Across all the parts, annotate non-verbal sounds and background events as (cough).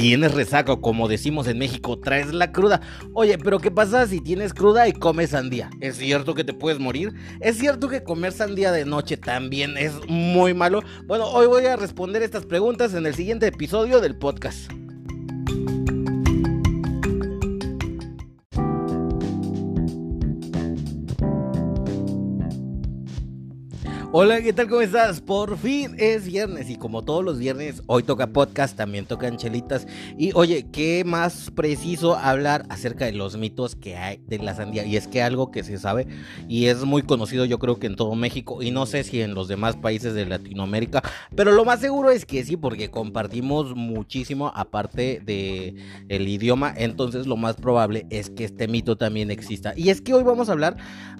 tienes resaca, como decimos en México, traes la cruda. Oye, pero ¿qué pasa si tienes cruda y comes sandía? ¿Es cierto que te puedes morir? ¿Es cierto que comer sandía de noche también es muy malo? Bueno, hoy voy a responder estas preguntas en el siguiente episodio del podcast. Hola, ¿qué tal? ¿Cómo estás? Por fin es viernes y como todos los viernes, hoy toca podcast, también tocan chelitas. Y oye, ¿qué más preciso hablar acerca de los mitos que hay de la sandía? Y es que algo que se sabe y es muy conocido yo creo que en todo México y no sé si en los demás países de Latinoamérica, pero lo más seguro es que sí, porque compartimos muchísimo aparte de idioma, entonces lo más probable es que este mito también exista. Y es que hoy vamos a hablar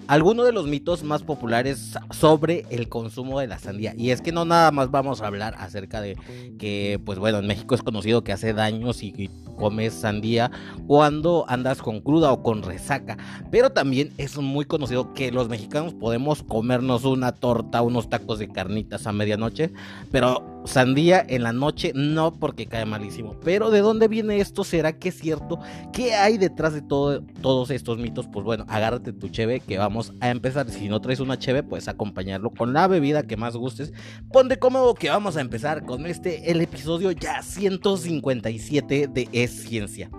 algunos de los mitos más populares sobre el consumo de la sandía. Y es que no nada más vamos a hablar acerca de que, pues bueno, en México es conocido que hace daño si comes sandía cuando andas con cruda o con resaca. Pero también es muy conocido que los mexicanos podemos comernos una torta, unos tacos de carnitas a medianoche. Pero sandía en la noche no porque cae malísimo. Pero ¿de dónde viene esto? ¿Será que es cierto? ¿Qué hay detrás de todo, todos estos mitos? Pues bueno, agárrate tu cheve que vamos a empezar. Si no traes una cheve, pues acompañarlo con la bebida que más gustes. Ponte cómodo que vamos a empezar con este, el episodio ya 157 de Es Ciencia.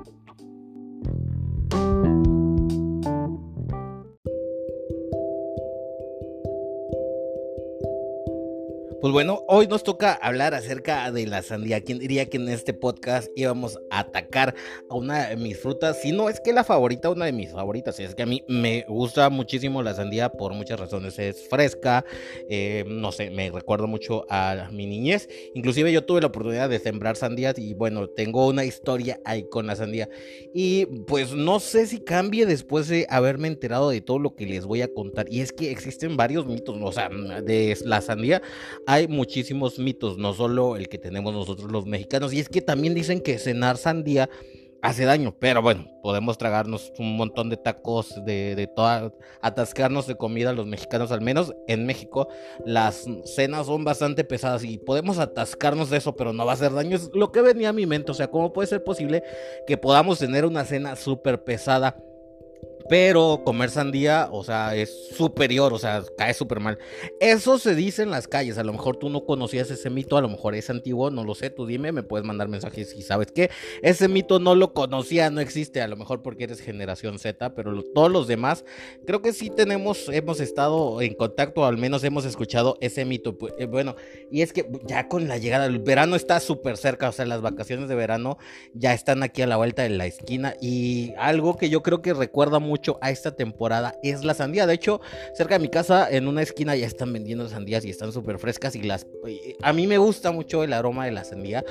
Pues bueno, hoy nos toca hablar acerca de la sandía. ¿Quién diría que en este podcast íbamos a atacar a una de mis frutas? Si no es que la favorita, una de mis favoritas. Es que a mí me gusta muchísimo la sandía por muchas razones. Es fresca, eh, no sé, me recuerdo mucho a mi niñez. Inclusive yo tuve la oportunidad de sembrar sandías y bueno, tengo una historia ahí con la sandía. Y pues no sé si cambie después de haberme enterado de todo lo que les voy a contar. Y es que existen varios mitos, o sea, de la sandía muchísimos mitos, no solo el que tenemos nosotros los mexicanos, y es que también dicen que cenar sandía hace daño, pero bueno, podemos tragarnos un montón de tacos, de, de toda, atascarnos de comida los mexicanos, al menos en México, las cenas son bastante pesadas y podemos atascarnos de eso, pero no va a hacer daño, es lo que venía a mi mente, o sea, ¿cómo puede ser posible que podamos tener una cena súper pesada? Pero comer sandía, o sea, es superior, o sea, cae súper mal. Eso se dice en las calles. A lo mejor tú no conocías ese mito, a lo mejor es antiguo, no lo sé. Tú dime, me puedes mandar mensajes si sabes que ese mito no lo conocía, no existe. A lo mejor porque eres generación Z, pero todos los demás, creo que sí tenemos, hemos estado en contacto, al menos hemos escuchado ese mito. Eh, bueno, y es que ya con la llegada, el verano está súper cerca, o sea, las vacaciones de verano ya están aquí a la vuelta de la esquina. Y algo que yo creo que recuerda mucho mucho a esta temporada es la sandía. De hecho, cerca de mi casa, en una esquina, ya están vendiendo sandías y están súper frescas. Y las. A mí me gusta mucho el aroma de la sandía,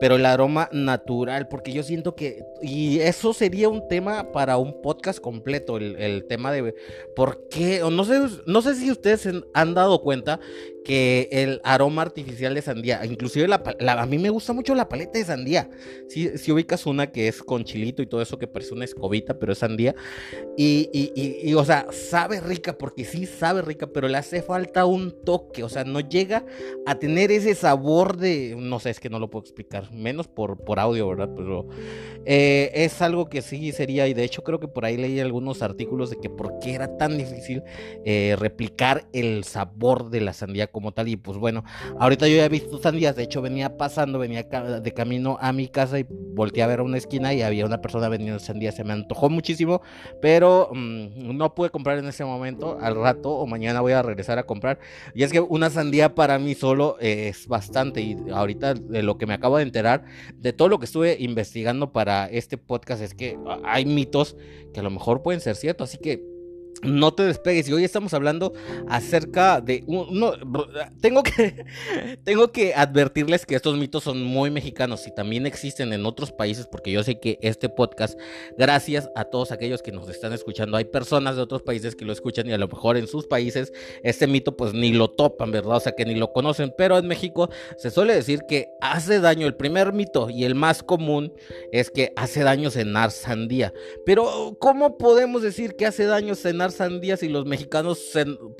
pero el aroma natural, porque yo siento que. Y eso sería un tema para un podcast completo, el, tema de por qué. O no sé, no sé si ustedes han dado cuenta que el aroma artificial de sandía, inclusive a mí me gusta mucho la paleta de sandía. Si, si, ubicas una que es con chilito y todo eso que parece una escobita, pero es sandía. Y, y, y, o sea, sabe rica, porque sí sabe rica, pero le hace falta un toque, o sea, no llega a tener ese sabor de, no sé, es que no lo puedo explicar, menos por, por audio, ¿verdad? Pero eh, es algo que sí sería, y de hecho creo que por ahí leí algunos artículos de que por qué era tan difícil eh, replicar el sabor de la sandía como tal. Y pues bueno, ahorita yo ya he visto sandías, de hecho venía pasando, venía de camino a mi casa y volteé a ver a una esquina y había una persona vendiendo sandías, se me antojó muchísimo, pero mm, no pude comprar en ese momento, al rato o mañana voy a regresar a comprar. Y es que una sandía para mí solo es bastante y ahorita de lo que me acabo de enterar, de todo lo que estuve investigando para este podcast es que hay mitos que a lo mejor pueden ser ciertos, así que no te despegues. Y hoy estamos hablando acerca de. No, tengo, que, (laughs) tengo que advertirles que estos mitos son muy mexicanos y también existen en otros países, porque yo sé que este podcast, gracias a todos aquellos que nos están escuchando, hay personas de otros países que lo escuchan y a lo mejor en sus países este mito pues ni lo topan, ¿verdad? O sea que ni lo conocen. Pero en México se suele decir que hace daño. El primer mito y el más común es que hace daño cenar sandía. Pero, ¿cómo podemos decir que hace daño cenar cenar sandía si los mexicanos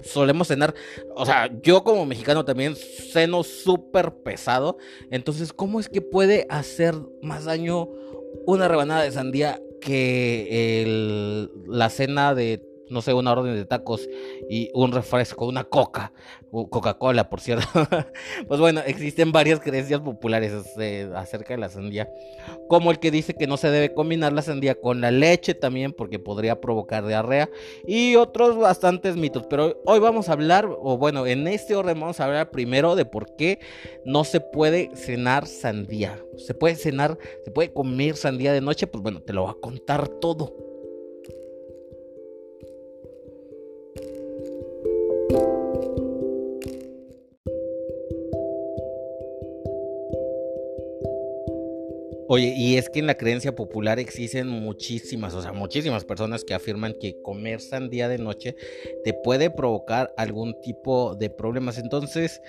solemos cenar? O sea, yo como mexicano también ceno súper pesado. Entonces, ¿cómo es que puede hacer más daño una rebanada de sandía que la cena de no sé, una orden de tacos y un refresco, una coca, Coca-Cola, por cierto. (laughs) pues bueno, existen varias creencias populares eh, acerca de la sandía, como el que dice que no se debe combinar la sandía con la leche también porque podría provocar diarrea y otros bastantes mitos, pero hoy vamos a hablar, o bueno, en este orden vamos a hablar primero de por qué no se puede cenar sandía. Se puede cenar, se puede comer sandía de noche, pues bueno, te lo voy a contar todo. Oye, y es que en la creencia popular existen muchísimas, o sea, muchísimas personas que afirman que comer sandía de noche te puede provocar algún tipo de problemas. Entonces,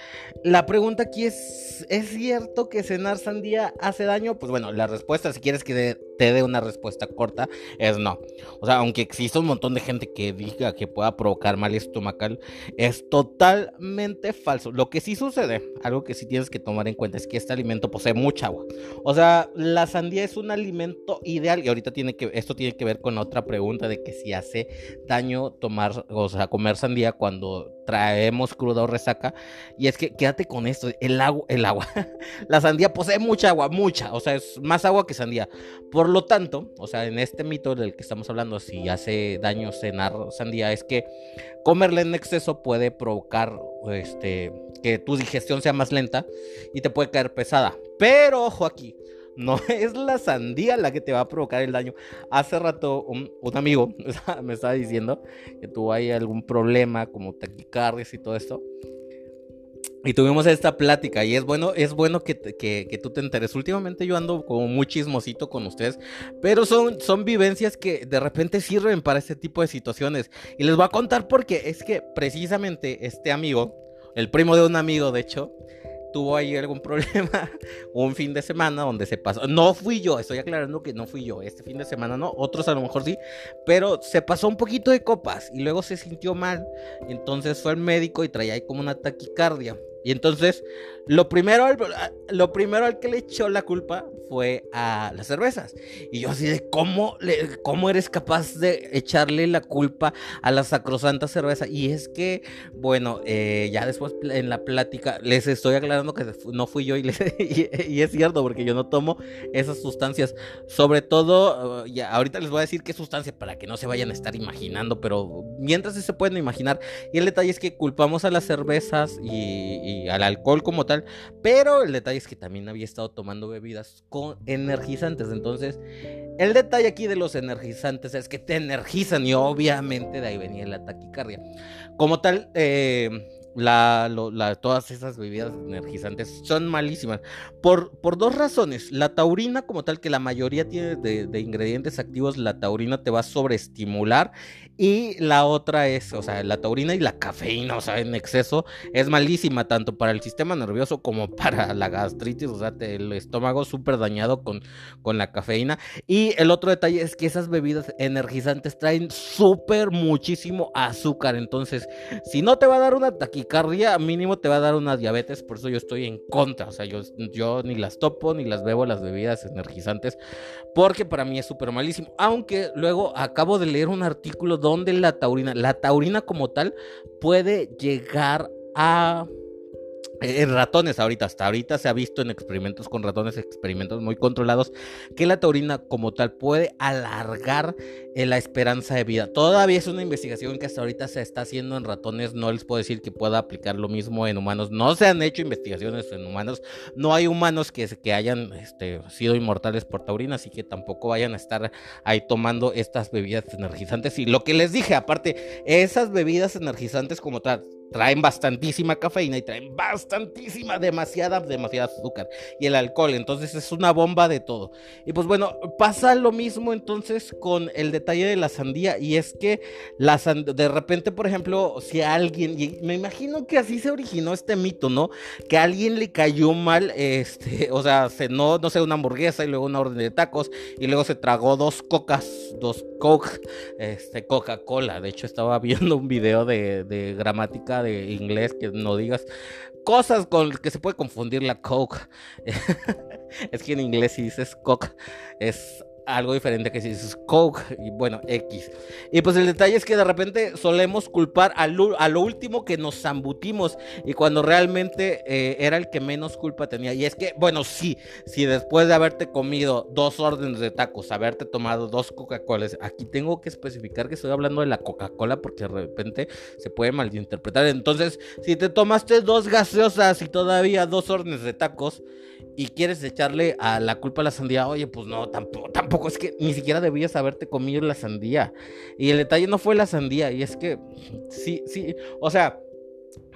la pregunta aquí es, ¿es cierto que cenar sandía hace daño? Pues bueno, la respuesta, si quieres que te dé una respuesta corta, es no. O sea, aunque exista un montón de gente que diga que pueda provocar mal estomacal, es totalmente falso. Lo que sí sucede, algo que sí tienes que tomar en cuenta, es que este alimento posee mucha agua. O sea, la sandía es un alimento ideal y ahorita tiene que esto tiene que ver con otra pregunta de que si hace daño tomar, o sea, comer sandía cuando traemos cruda o resaca y es que quédate con esto, el agua, el agua. (laughs) la sandía posee mucha agua, mucha, o sea, es más agua que sandía. Por lo tanto, o sea, en este mito del que estamos hablando, si hace daño cenar sandía es que comerla en exceso puede provocar este que tu digestión sea más lenta y te puede caer pesada. Pero ojo aquí, no (laughs) es la sandía la que te va a provocar el daño. Hace rato un, amigo (laughs) me estaba diciendo que tuvo ahí algún problema como taquicardias y todo esto. Y tuvimos esta plática y es bueno, es bueno que, que, tú te enteres. Últimamente yo ando como muy chismosito con ustedes, pero son, son vivencias que de repente sirven para este tipo de situaciones. Y les voy a contar porque es que precisamente este amigo, el primo de un amigo de hecho, tuvo ahí algún problema (laughs) un fin de semana donde se pasó. No fui yo, estoy aclarando que no fui yo. Este fin de semana no, otros a lo mejor sí, pero se pasó un poquito de copas y luego se sintió mal. Entonces fue al médico y traía ahí como una taquicardia. Y entonces, lo primero, lo primero al que le echó la culpa fue a las cervezas. Y yo así de, ¿cómo, le, cómo eres capaz de echarle la culpa a la sacrosanta cerveza? Y es que, bueno, eh, ya después en la plática les estoy aclarando que no fui yo (laughs) y, y, es cierto, porque yo no tomo esas sustancias. Sobre todo, ya, ahorita les voy a decir qué sustancia para que no se vayan a estar imaginando, pero mientras se pueden imaginar. Y el detalle es que culpamos a las cervezas y al alcohol como tal, pero el detalle es que también había estado tomando bebidas con energizantes, entonces el detalle aquí de los energizantes es que te energizan y obviamente de ahí venía la taquicardia. Como tal, eh, la, todas esas bebidas energizantes son malísimas. Por, por, dos razones. La taurina, como tal, que la mayoría tiene de, ingredientes activos, la taurina te va a sobreestimular. Y la otra es, o sea, la taurina y la cafeína, o sea, en exceso, es malísima tanto para el sistema nervioso como (laughs) para la gastritis, o sea, el estómago súper dañado con, con la cafeína. Y el otro detalle es que esas bebidas energizantes traen súper muchísimo azúcar. Entonces, si no te va a dar una taquicardia mínimo te va a dar una diabetes, por eso yo estoy en contra, o sea, yo, yo ni las topo ni las bebo las bebidas energizantes, porque para mí es súper malísimo, aunque luego acabo de leer un artículo donde la taurina, la taurina como tal puede llegar a en ratones ahorita, hasta ahorita se ha visto en experimentos con ratones, experimentos muy controlados, que la taurina como tal puede alargar eh, la esperanza de vida. Todavía es una investigación que hasta ahorita se está haciendo en ratones, no les puedo decir que pueda aplicar lo mismo en humanos, no se han hecho investigaciones en humanos, no hay humanos que, que hayan este, sido inmortales por taurina, así que tampoco vayan a estar ahí tomando estas bebidas energizantes. Y lo que les dije, aparte, esas bebidas energizantes como tal, traen bastantísima cafeína y traen bastantísima, demasiada, demasiada azúcar y el alcohol. Entonces es una bomba de todo. Y pues bueno, pasa lo mismo entonces con el detalle de la sandía y es que la de repente, por ejemplo, si alguien, y me imagino que así se originó este mito, ¿no? Que a alguien le cayó mal, este, (laughs) o sea, cenó, no sé, una hamburguesa y luego una orden de tacos y luego se tragó dos cocas, dos coke, este, Coca-Cola. De hecho, estaba (laughs) viendo un video de, de gramática de inglés que no digas cosas con que se puede confundir la coke. (laughs) es que en inglés si dices coke es algo diferente que si es Coke y bueno, X. Y pues el detalle es que de repente solemos culpar a lo, último que nos zambutimos y cuando realmente eh, era el que menos culpa tenía. Y es que, bueno, sí, si después de haberte comido dos órdenes de tacos, haberte tomado dos Coca-Colas, aquí tengo que especificar que estoy hablando de la Coca-Cola porque de repente se puede malinterpretar. Entonces, si te tomaste dos gaseosas y todavía dos órdenes de tacos, y quieres echarle a la culpa a la sandía, oye, pues no, tampoco, tampoco es que ni siquiera debías haberte comido la sandía. Y el detalle no fue la sandía, y es que sí, sí, o sea,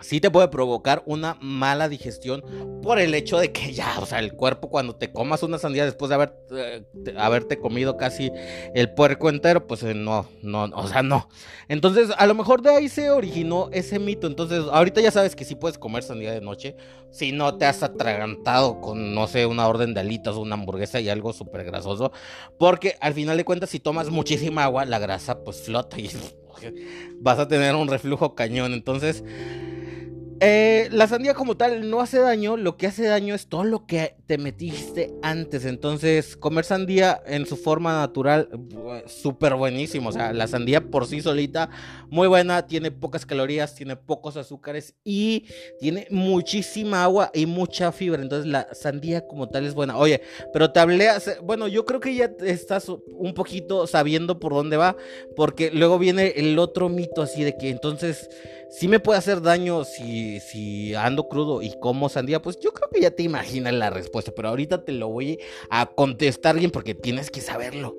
sí te puede provocar una mala digestión por el hecho de que (laughs) ya, o sea, el cuerpo cuando te comas una sandía después de haber, eh, haberte comido casi el puerco entero, pues eh, no, no, o sea, no. Entonces, a lo mejor de ahí se originó ese mito. Entonces, ahorita ya sabes que sí puedes comer sandía de noche, si no te has atragantado con, no sé, una orden de alitas o una hamburguesa y algo súper grasoso, porque al final de cuentas, si tomas muchísima agua, la grasa pues flota y (laughs) vas a tener un reflujo cañón. Entonces, eh, la sandía como tal no hace daño, lo que hace daño es todo lo que te metiste antes. Entonces, comer sandía en su forma natural, súper buenísimo. O sea, la sandía por sí solita, muy buena, tiene pocas calorías, tiene pocos azúcares y tiene muchísima agua y mucha fibra. Entonces, la sandía como tal es buena. Oye, pero te hablé, bueno, yo creo que ya estás un poquito sabiendo por dónde va, porque luego viene el otro mito así de que entonces si me puede hacer daño si, si ando crudo y como sandía, pues yo creo que ya te imaginas la respuesta, pero ahorita te lo voy a contestar bien porque tienes que saberlo.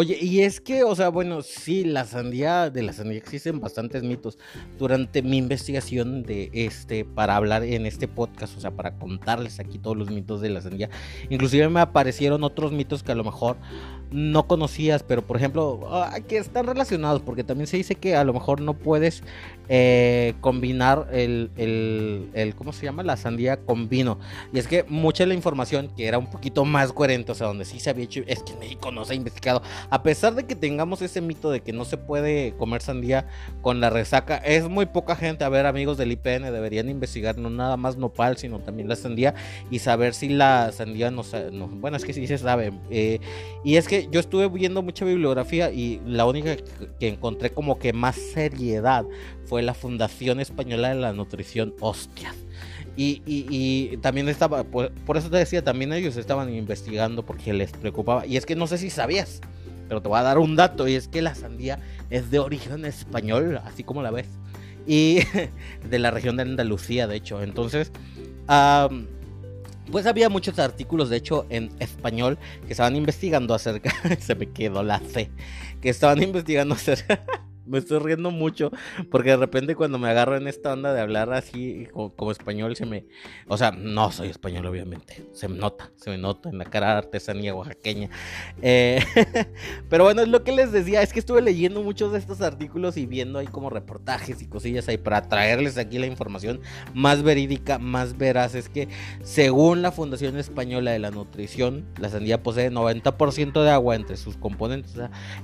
Oye, y es que, o sea, bueno, sí, la sandía, de la sandía existen bastantes mitos. Durante mi investigación de este, para hablar en este podcast, o sea, para contarles aquí todos los mitos de la sandía, inclusive me aparecieron otros mitos que a lo mejor no conocías, pero por ejemplo, ah, que están relacionados, porque también se dice que a lo mejor no puedes eh, combinar el, el, ¿cómo se llama? La sandía con vino. Y es que mucha de la información que era un poquito más coherente, o sea, donde sí se había hecho, es que México no se ha investigado. A pesar de que tengamos ese mito de que no se puede comer sandía con la resaca, es muy poca gente. A ver, amigos del IPN, deberían investigar no nada más nopal, sino también la sandía y saber si la sandía no, no bueno, es que sí se sabe. Eh, y es que yo estuve viendo mucha bibliografía y la única que encontré como que más seriedad fue la Fundación Española de la Nutrición Hostias. Y, también estaba, por, eso te decía, también ellos estaban investigando porque les preocupaba. Y es que no sé si sabías, pero te voy a dar un dato, y es que la sandía es de origen español, así como la ves. Y (laughs) de la región de Andalucía, de hecho. Entonces, pues había muchos artículos, de hecho, en español que estaban investigando acerca, (laughs) se me quedó la C, que estaban investigando acerca me estoy riendo mucho porque de repente cuando me agarro en esta onda de hablar así como, español se me... O sea, no soy español obviamente, se me nota, se me nota en la cara de artesanía oaxaqueña. Eh, (laughs) pero bueno, es lo que les decía, es que estuve leyendo muchos de estos artículos y viendo ahí como reportajes y cosillas ahí para traerles aquí la información más verídica, más veraz. Es que según la Fundación Española de la Nutrición, la sandía posee 90% de agua entre sus componentes.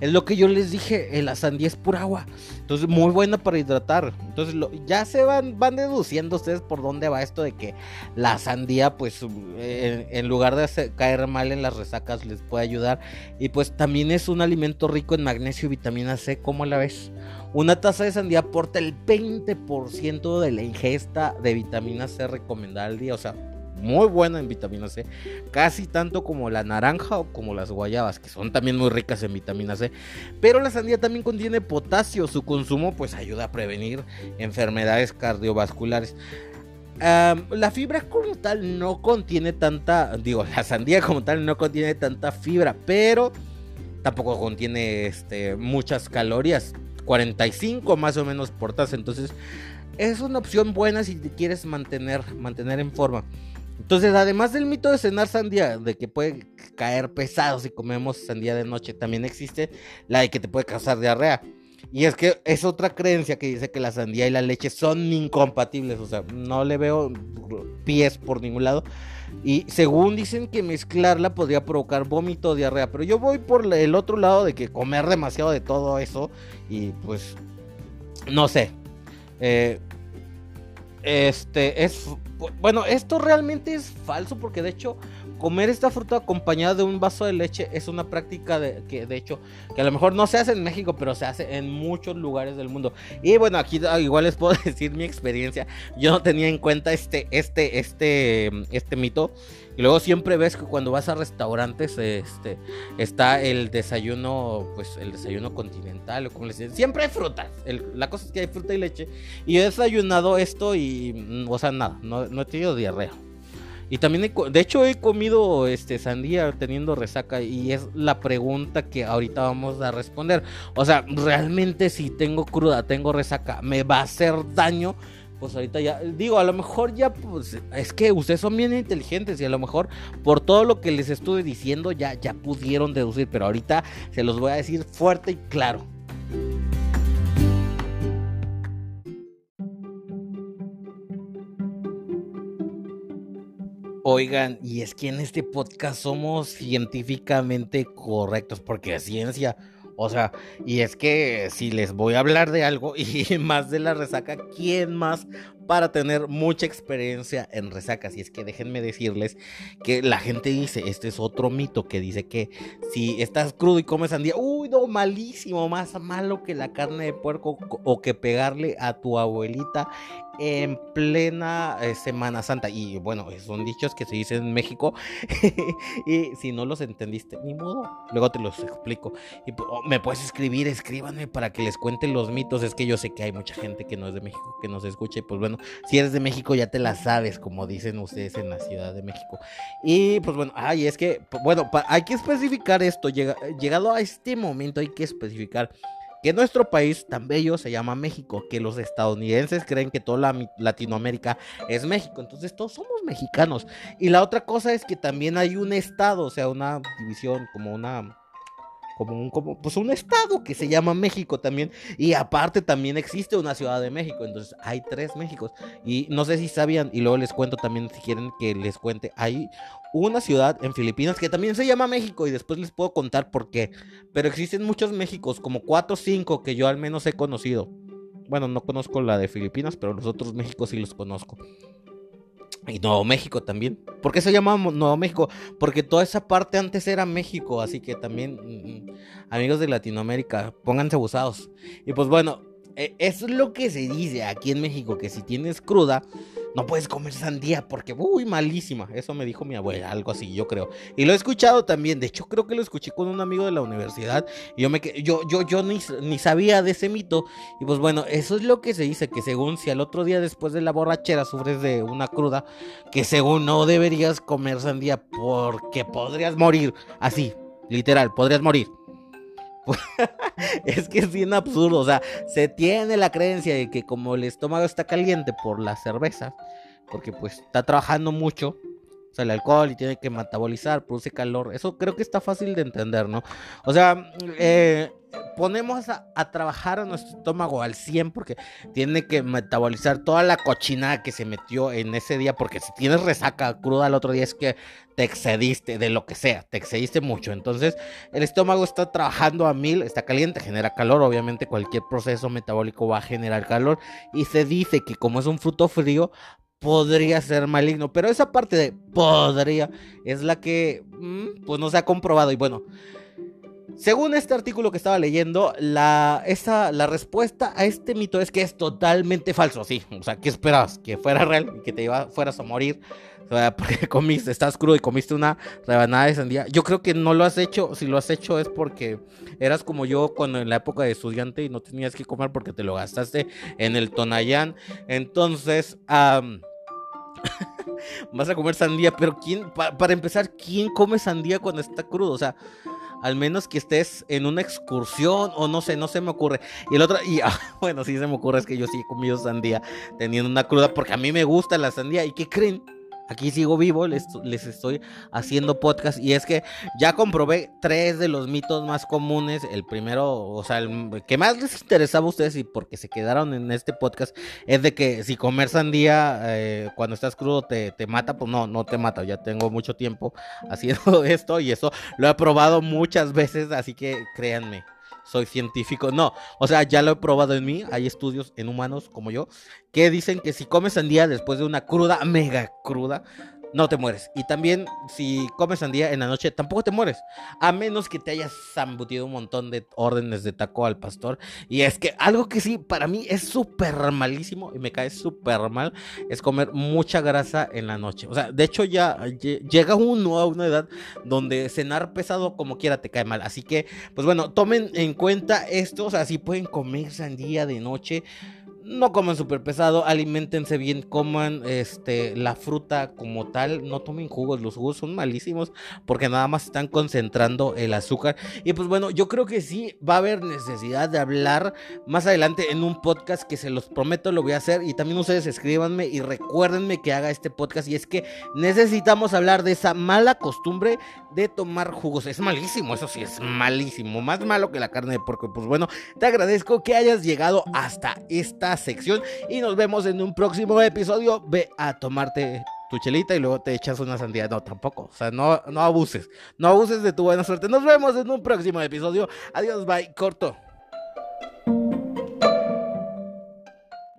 es lo que yo les dije, eh, la sandía es pura agua entonces, muy buena para hidratar. Entonces, ya se van, van deduciendo ustedes por dónde va esto de que la sandía, pues, en, lugar de caer mal en las resacas, les puede ayudar. Y pues también es un alimento rico en magnesio y vitamina C. ¿Cómo la ves? Una taza de sandía aporta el 20% de la ingesta de vitamina C recomendada al día. O sea, muy buena en vitamina C, casi tanto como la naranja o como las guayabas, que son también muy ricas en vitamina C. Pero la sandía también contiene potasio, su consumo pues ayuda a prevenir enfermedades cardiovasculares. la fibra como tal no contiene tanta, digo, la sandía como tal no contiene tanta fibra, pero tampoco contiene este, muchas calorías, 45 más o menos por taza, entonces es una opción buena si te quieres mantener, mantener en forma. Entonces, además del mito de cenar sandía, de que puede caer pesado si comemos sandía de noche, también existe la de que te puede causar diarrea. Y es que es otra creencia que dice que la sandía y la leche son incompatibles. O sea, no le veo pies por ningún lado. Y según dicen que mezclarla podría provocar vómito o diarrea. Pero yo voy por el otro lado de que comer demasiado de todo eso. Y pues, no sé. Eh, este es. Bueno, esto realmente es falso porque de hecho comer esta fruta acompañada de un vaso de leche es una práctica de, que de hecho que a lo mejor no se hace en México, pero se hace en muchos lugares del mundo. Y bueno, aquí (laughs) igual les puedo (laughs) decir mi experiencia. Yo no tenía en cuenta este, este, este, este mito. Y luego siempre ves que cuando vas a restaurantes, este, está el desayuno, pues el desayuno continental, o como les dicen, siempre hay frutas. la cosa es que hay fruta y leche. Y he desayunado esto y, mm, o sea, nada, no, no he tenido diarrea. Y también, he, de hecho, he comido este sandía teniendo resaca y es la pregunta que ahorita vamos a responder. O sea, realmente si tengo cruda, tengo resaca, ¿me va a hacer daño? Pues ahorita ya, digo, a lo mejor ya, pues, es que ustedes son bien inteligentes y a lo mejor por todo lo que les estuve diciendo ya, ya pudieron deducir, pero ahorita se los voy a decir fuerte y claro. Oigan, y es que en este podcast somos científicamente correctos, porque ciencia, o sea, y es que si les voy a hablar de algo (laughs) y más de la resaca, ¿quién más para tener mucha experiencia en resacas. Y es que déjenme decirles que la gente dice, este es otro mito que dice que si estás crudo y comes sandía, uy, no, malísimo, más malo que la carne de puerco o que pegarle a tu abuelita en plena eh, Semana Santa. Y bueno, son dichos que se dicen en México. (laughs) y si no los entendiste, ni modo. Luego te los explico. Me puedes escribir, escríbanme para que les cuente los mitos. Es que yo sé que hay mucha gente que no es de México que nos escucha. Y pues bueno, si eres de México ya te la sabes, como dicen ustedes en la Ciudad de México. Y pues bueno, ay, es que, bueno, hay que especificar esto, llegado a este momento hay que especificar que nuestro país tan bello se llama México, que los estadounidenses creen que toda Latinoamérica es México, entonces todos somos mexicanos. Y la otra cosa es que también hay un estado, o sea, una división, como una como un, como, pues un estado que se llama México también. Y aparte también existe una Ciudad de México. Entonces hay tres Méxicos. Y no sé si sabían, y luego les cuento también si quieren que les cuente. Hay una ciudad en Filipinas que también se llama México y después les puedo contar por qué. Pero existen muchos Méxicos, como cuatro o cinco que yo al menos he conocido. Bueno, no conozco la de Filipinas, pero los otros Méxicos sí los conozco. Y Nuevo México también. ¿Por qué se llama Nuevo México? Porque toda esa parte antes era México, así que también, mm, mm, amigos de Latinoamérica, pónganse abusados. Y pues bueno, e, es lo que se dice aquí en México, que si tienes cruda, no puedes comer sandía porque, uy, malísima. Eso me dijo mi abuela, algo así, yo creo. Y lo he escuchado también. De hecho, creo que lo escuché con un amigo de la universidad. Y yo, me, yo, yo, yo ni, ni sabía de ese mito. Y pues bueno, eso es lo que se dice, que según si al otro día después de la borrachera sufres de una cruda, que según no deberías comer sandía porque podrías morir. Así, literal, podrías morir. (laughs) es que es bien absurdo, o sea, se tiene la creencia de que como el estómago está caliente por la cerveza, porque pues está trabajando mucho, o sea, el alcohol y tiene que metabolizar, produce calor, eso creo que está fácil de entender, ¿no? O sea, eh, ponemos a, trabajar a nuestro estómago al 100 porque tiene que metabolizar toda la cochinada que se metió en ese día, porque si tienes resaca cruda el otro día es que te excediste de lo que sea, te excediste mucho. Entonces el estómago está trabajando a mil, está caliente, genera calor, obviamente cualquier proceso metabólico va a generar calor y se dice que como es un fruto frío, podría ser maligno, pero esa parte de podría es la que mm, pues no se ha comprobado y bueno, según este artículo que estaba leyendo, la, esa, la respuesta a este mito es que es totalmente falso, sí. O sea, ¿qué esperabas? Que fuera real y que te iba, fueras a morir. O sea, (laughs) porque comiste, estás crudo y comiste una rebanada de sandía. Yo creo que no lo has hecho. Si lo has hecho es porque eras como yo cuando en la época de estudiante y no tenías que comer porque te lo gastaste en el Tonayán. Entonces, (laughs) vas a comer sandía, pero ¿quién, para empezar, ¿quién come sandía cuando está crudo? O sea, al menos que estés en una excursión o no sé, no se me ocurre. Y el otro, y ah, (laughs) bueno, sí se me ocurre, es que yo sí he comido sandía teniendo una cruda porque a mí me gusta la sandía. ¿Y qué creen? Aquí sigo vivo, les, estoy haciendo podcast y es que ya comprobé tres de los mitos más comunes. El primero, o sea, el que más les interesaba a ustedes y porque se quedaron en este podcast es de que si comer sandía eh, cuando estás crudo te, te, mata, pues no, no te mata. Ya tengo mucho tiempo haciendo (laughs) esto y eso lo he probado muchas veces, así que créanme soy científico. No, o sea, ya lo he probado en mí. Hay estudios en humanos como yo que dicen que si comes sandía después de una cruda, mega cruda, no te mueres. Y también si comes sandía en la noche, tampoco te mueres. A menos que te hayas zambutido un montón de órdenes de taco al pastor. Y es que algo que sí, para mí es súper malísimo y me cae súper mal, es comer mucha grasa en la noche. O sea, de hecho ya llega uno a una edad donde cenar pesado como quiera te cae mal. Así que, pues bueno, tomen en cuenta esto. O sea, si pueden comer sandía de noche no coman súper pesado, alimentense bien, coman este, la fruta como tal, no tomen jugos, los jugos son malísimos porque nada más están concentrando el azúcar. Y pues bueno, yo creo que sí va a haber necesidad de hablar más adelante en un podcast que se los prometo lo voy a hacer y también ustedes escríbanme y recuérdenme que haga este podcast y es que necesitamos hablar de esa mala costumbre de tomar jugos. Es malísimo, eso sí, es malísimo, más malo que la carne de porco. Pues bueno, te agradezco que hayas llegado hasta sección y nos vemos en un próximo episodio. Ve a tomarte tu chelita y luego te echas una sandía. No, tampoco. O sea, no, no abuses. No abuses de tu buena suerte. Nos vemos en un próximo episodio. Adiós, bye. Corto.